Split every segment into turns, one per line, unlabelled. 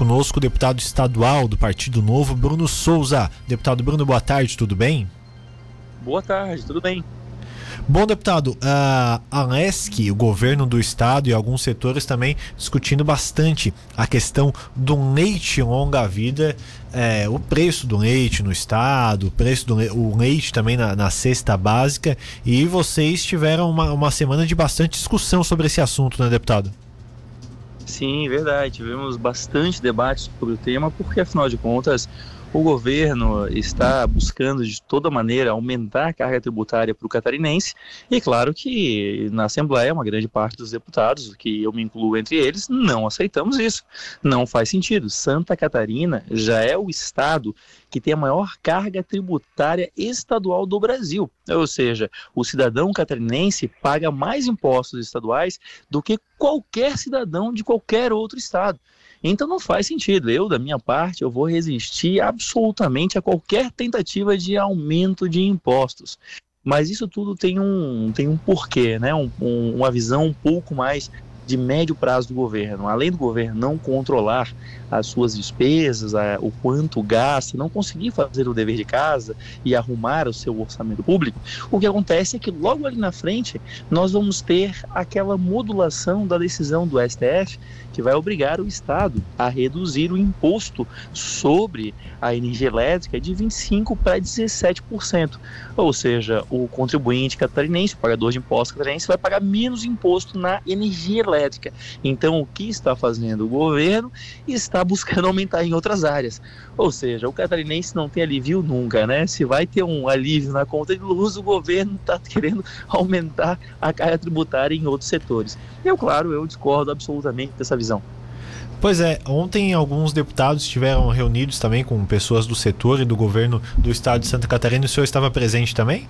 conosco o deputado estadual do Partido Novo, Bruno Souza. Deputado Bruno, boa tarde, tudo bem?
Boa tarde, tudo bem.
Bom, deputado, a ANESC, o governo do estado e alguns setores também discutindo bastante a questão do leite longa-vida, é, o preço do leite no estado, o preço do leite, o leite também na, na cesta básica. E vocês tiveram uma, uma semana de bastante discussão sobre esse assunto, né, deputado?
Sim, verdade. Tivemos bastante debate sobre o tema, porque afinal de contas o governo está buscando de toda maneira aumentar a carga tributária para o catarinense, e claro que na Assembleia, uma grande parte dos deputados, que eu me incluo entre eles, não aceitamos isso. Não faz sentido. Santa Catarina já é o estado que tem a maior carga tributária estadual do Brasil. Ou seja, o cidadão catarinense paga mais impostos estaduais do que qualquer cidadão de qualquer outro estado. Então não faz sentido. Eu, da minha parte, eu vou resistir absolutamente a qualquer tentativa de aumento de impostos. Mas isso tudo tem um, tem um porquê, né? Um, um, uma visão um pouco mais de médio prazo do governo. Além do governo não controlar as suas despesas, a, o quanto gasta, não conseguir fazer o dever de casa e arrumar o seu orçamento público, o que acontece é que logo ali na frente nós vamos ter aquela modulação da decisão do STF que vai obrigar o Estado a reduzir o imposto sobre a energia elétrica de 25% para 17%. Ou seja, o contribuinte catarinense, o pagador de impostos catarinense, vai pagar menos imposto na energia elétrica. Então, o que está fazendo o governo? Está está buscando aumentar em outras áreas. Ou seja, o catarinense não tem alívio nunca, né? Se vai ter um alívio na conta de luz, o governo está querendo aumentar a carga tributária em outros setores. Eu, claro, eu discordo absolutamente dessa visão.
Pois é, ontem alguns deputados estiveram reunidos também com pessoas do setor e do governo do estado de Santa Catarina. O senhor estava presente também?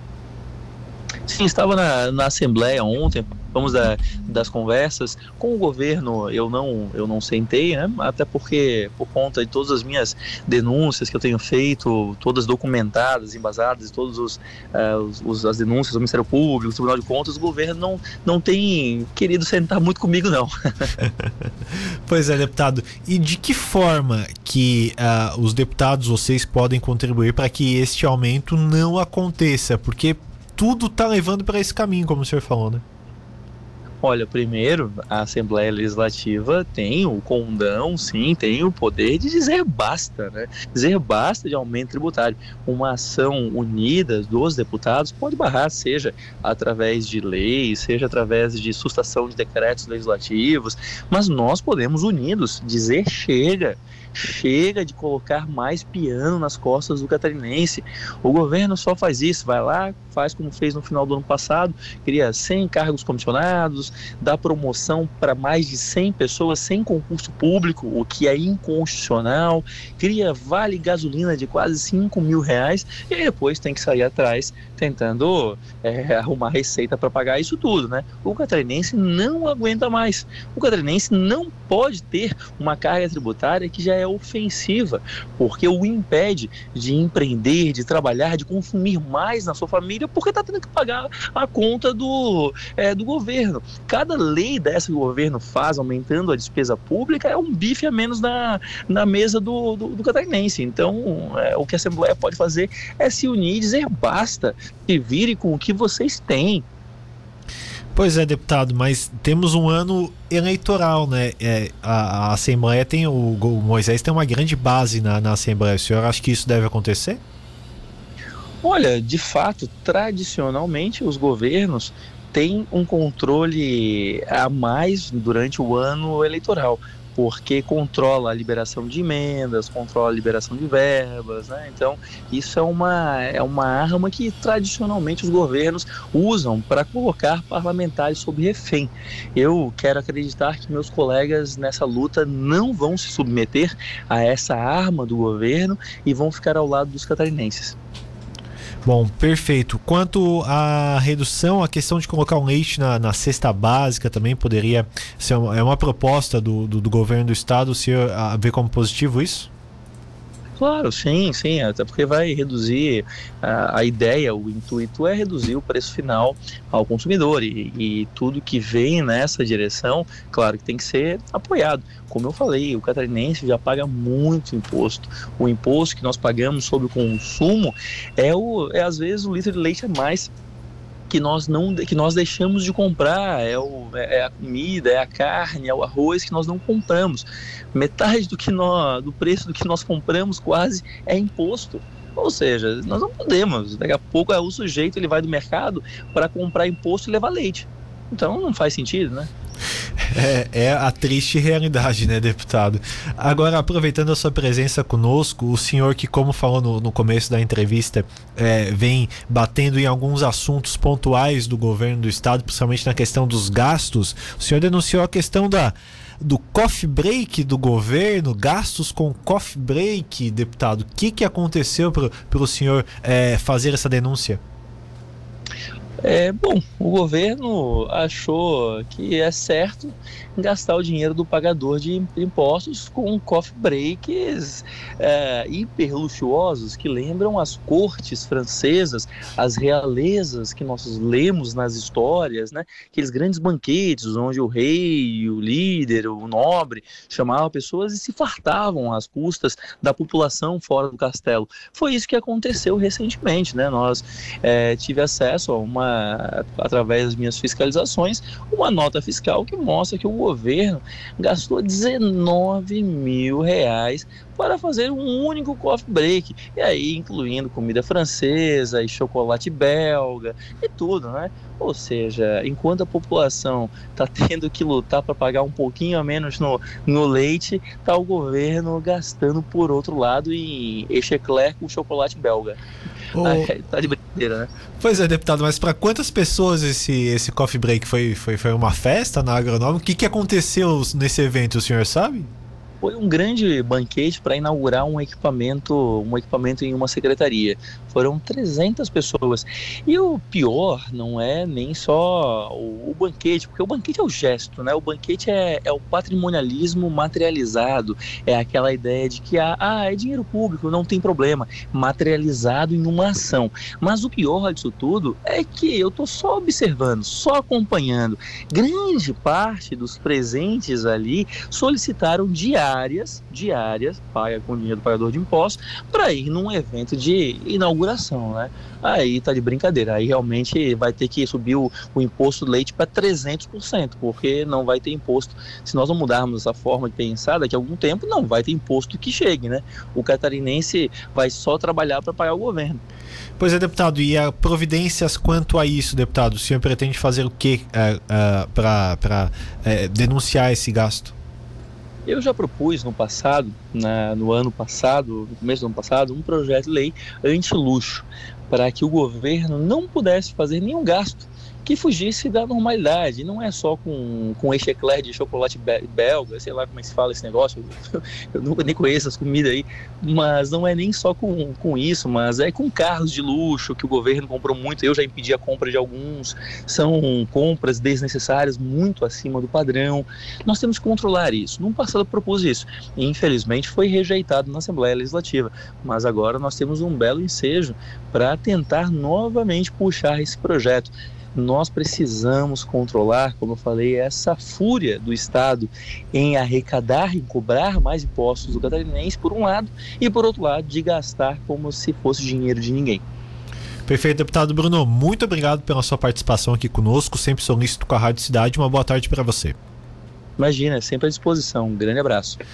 Sim, estava na, na Assembleia ontem, vamos da, das conversas com o governo. Eu não, eu não sentei, né? Até porque, por conta de todas as minhas denúncias que eu tenho feito, todas documentadas, embasadas, todas os, uh, os, as denúncias do Ministério Público, do Tribunal de Contas, o governo não, não tem querido sentar muito comigo, não.
pois é, deputado. E de que forma que uh, os deputados, vocês, podem contribuir para que este aumento não aconteça? Porque tudo está levando para esse caminho, como o senhor falou, né?
Olha, primeiro, a Assembleia Legislativa tem o condão, sim, tem o poder de dizer basta, né? Dizer basta de aumento tributário. Uma ação unida dos deputados pode barrar, seja através de leis, seja através de sustação de decretos legislativos, mas nós podemos unidos dizer chega Chega de colocar mais piano nas costas do catarinense. O governo só faz isso, vai lá, faz como fez no final do ano passado, cria 100 cargos comissionados, dá promoção para mais de 100 pessoas sem concurso público, o que é inconstitucional, cria vale gasolina de quase 5 mil reais e depois tem que sair atrás tentando é, arrumar receita para pagar isso tudo, né? O catarinense não aguenta mais. O catarinense não pode ter uma carga tributária que já é ofensiva, porque o impede de empreender, de trabalhar, de consumir mais na sua família, porque está tendo que pagar a conta do, é, do governo. Cada lei dessa que o governo faz, aumentando a despesa pública, é um bife a menos na, na mesa do, do, do catarinense. Então, é, o que a Assembleia pode fazer é se unir e dizer basta, se vire com o que vocês têm.
Pois é, deputado, mas temos um ano eleitoral, né? É, a, a, Assembleia tem. O, o, Moisés tem uma grande base na, na Assembleia. O senhor acha que isso deve acontecer?
Olha, de fato, tradicionalmente os governos têm um controle a mais durante o ano eleitoral porque controla a liberação de emendas, controla a liberação de verbas, né? Então, isso é uma, é uma arma que tradicionalmente os governos usam para colocar parlamentares sob refém. Eu quero acreditar que meus colegas nessa luta não vão se submeter a essa arma do governo e vão ficar ao lado dos catarinenses.
Bom, perfeito. Quanto à redução, a questão de colocar um leite na, na cesta básica também poderia ser uma, é uma proposta do, do, do governo do estado. O senhor a, vê como positivo isso?
Claro, sim, sim, até porque vai reduzir a, a ideia, o intuito é reduzir o preço final ao consumidor e, e, tudo que vem nessa direção, claro que tem que ser apoiado. Como eu falei, o catarinense já paga muito imposto. O imposto que nós pagamos sobre o consumo é, o, é às vezes o litro de leite a mais que nós não que nós deixamos de comprar. É, o, é, é a comida é a carne é o arroz que nós não compramos. Metade do que nós do preço do que nós compramos quase é imposto. Ou seja nós não podemos. Daqui a pouco é o sujeito ele vai do mercado para comprar imposto e levar leite. Então não faz sentido né
é, é, a triste realidade, né, deputado? Agora, aproveitando a sua presença conosco, o senhor que, como falou no, no começo da entrevista, é, vem batendo em alguns assuntos pontuais do governo do estado, principalmente na questão dos gastos, o senhor denunciou a questão da do coffee break do governo, gastos com coffee break, deputado. O que, que aconteceu para o senhor é, fazer essa denúncia?
É, bom, o governo achou que é certo gastar o dinheiro do pagador de impostos com coffee breaks é, hiper luxuosos que lembram as cortes francesas, as realezas que nós lemos nas histórias, né? aqueles grandes banquetes onde o rei, o líder, o nobre chamavam pessoas e se fartavam às custas da população fora do castelo. Foi isso que aconteceu recentemente. Né? Nós é, tive acesso a uma, através das minhas fiscalizações, uma nota fiscal que mostra que o governo gastou 19 mil reais para fazer um único coffee break, e aí incluindo comida francesa e chocolate belga e tudo, né? Ou seja, enquanto a população está tendo que lutar para pagar um pouquinho a menos no, no leite, está o governo gastando por outro lado em echecler com chocolate belga. Oh. tá de brincadeira, né?
Pois é, deputado, mas para quantas pessoas esse, esse coffee break foi, foi, foi uma festa na agronômica? O que, que aconteceu nesse evento, o senhor sabe?
Foi um grande banquete para inaugurar um equipamento, um equipamento em uma secretaria. Foram 300 pessoas. E o pior não é nem só o, o banquete, porque o banquete é o gesto, né? O banquete é, é, o patrimonialismo materializado, é aquela ideia de que ah, ah, é dinheiro público, não tem problema, materializado em uma ação. Mas o pior disso tudo é que eu estou só observando, só acompanhando. Grande parte dos presentes ali solicitaram diário diárias, diárias, paga com dinheiro do pagador de impostos, para ir num evento de inauguração, né? Aí tá de brincadeira, aí realmente vai ter que subir o, o imposto do leite para 300%, porque não vai ter imposto. Se nós não mudarmos essa forma de pensar, daqui a algum tempo não vai ter imposto que chegue, né? O catarinense vai só trabalhar para pagar o governo.
Pois é, deputado, e a providências quanto a isso, deputado? O senhor pretende fazer o que uh, uh, para uh, denunciar esse gasto?
Eu já propus no passado, na, no ano passado, no começo do ano passado, um projeto de lei anti-luxo, para que o governo não pudesse fazer nenhum gasto que fugisse da normalidade. Não é só com, com eclair de chocolate belga, sei lá como é que se fala esse negócio, eu nunca nem conheço as comidas aí, mas não é nem só com, com isso, mas é com carros de luxo que o governo comprou muito. Eu já impedi a compra de alguns, são compras desnecessárias, muito acima do padrão. Nós temos que controlar isso. No passado propus isso, e infelizmente foi rejeitado na Assembleia Legislativa, mas agora nós temos um belo ensejo para tentar novamente puxar esse projeto nós precisamos controlar, como eu falei, essa fúria do Estado em arrecadar, em cobrar mais impostos do catarinense, por um lado, e por outro lado, de gastar como se fosse dinheiro de ninguém.
Perfeito, deputado Bruno. Muito obrigado pela sua participação aqui conosco, sempre solícito com a Rádio Cidade. Uma boa tarde para você.
Imagina, sempre à disposição. Um grande abraço.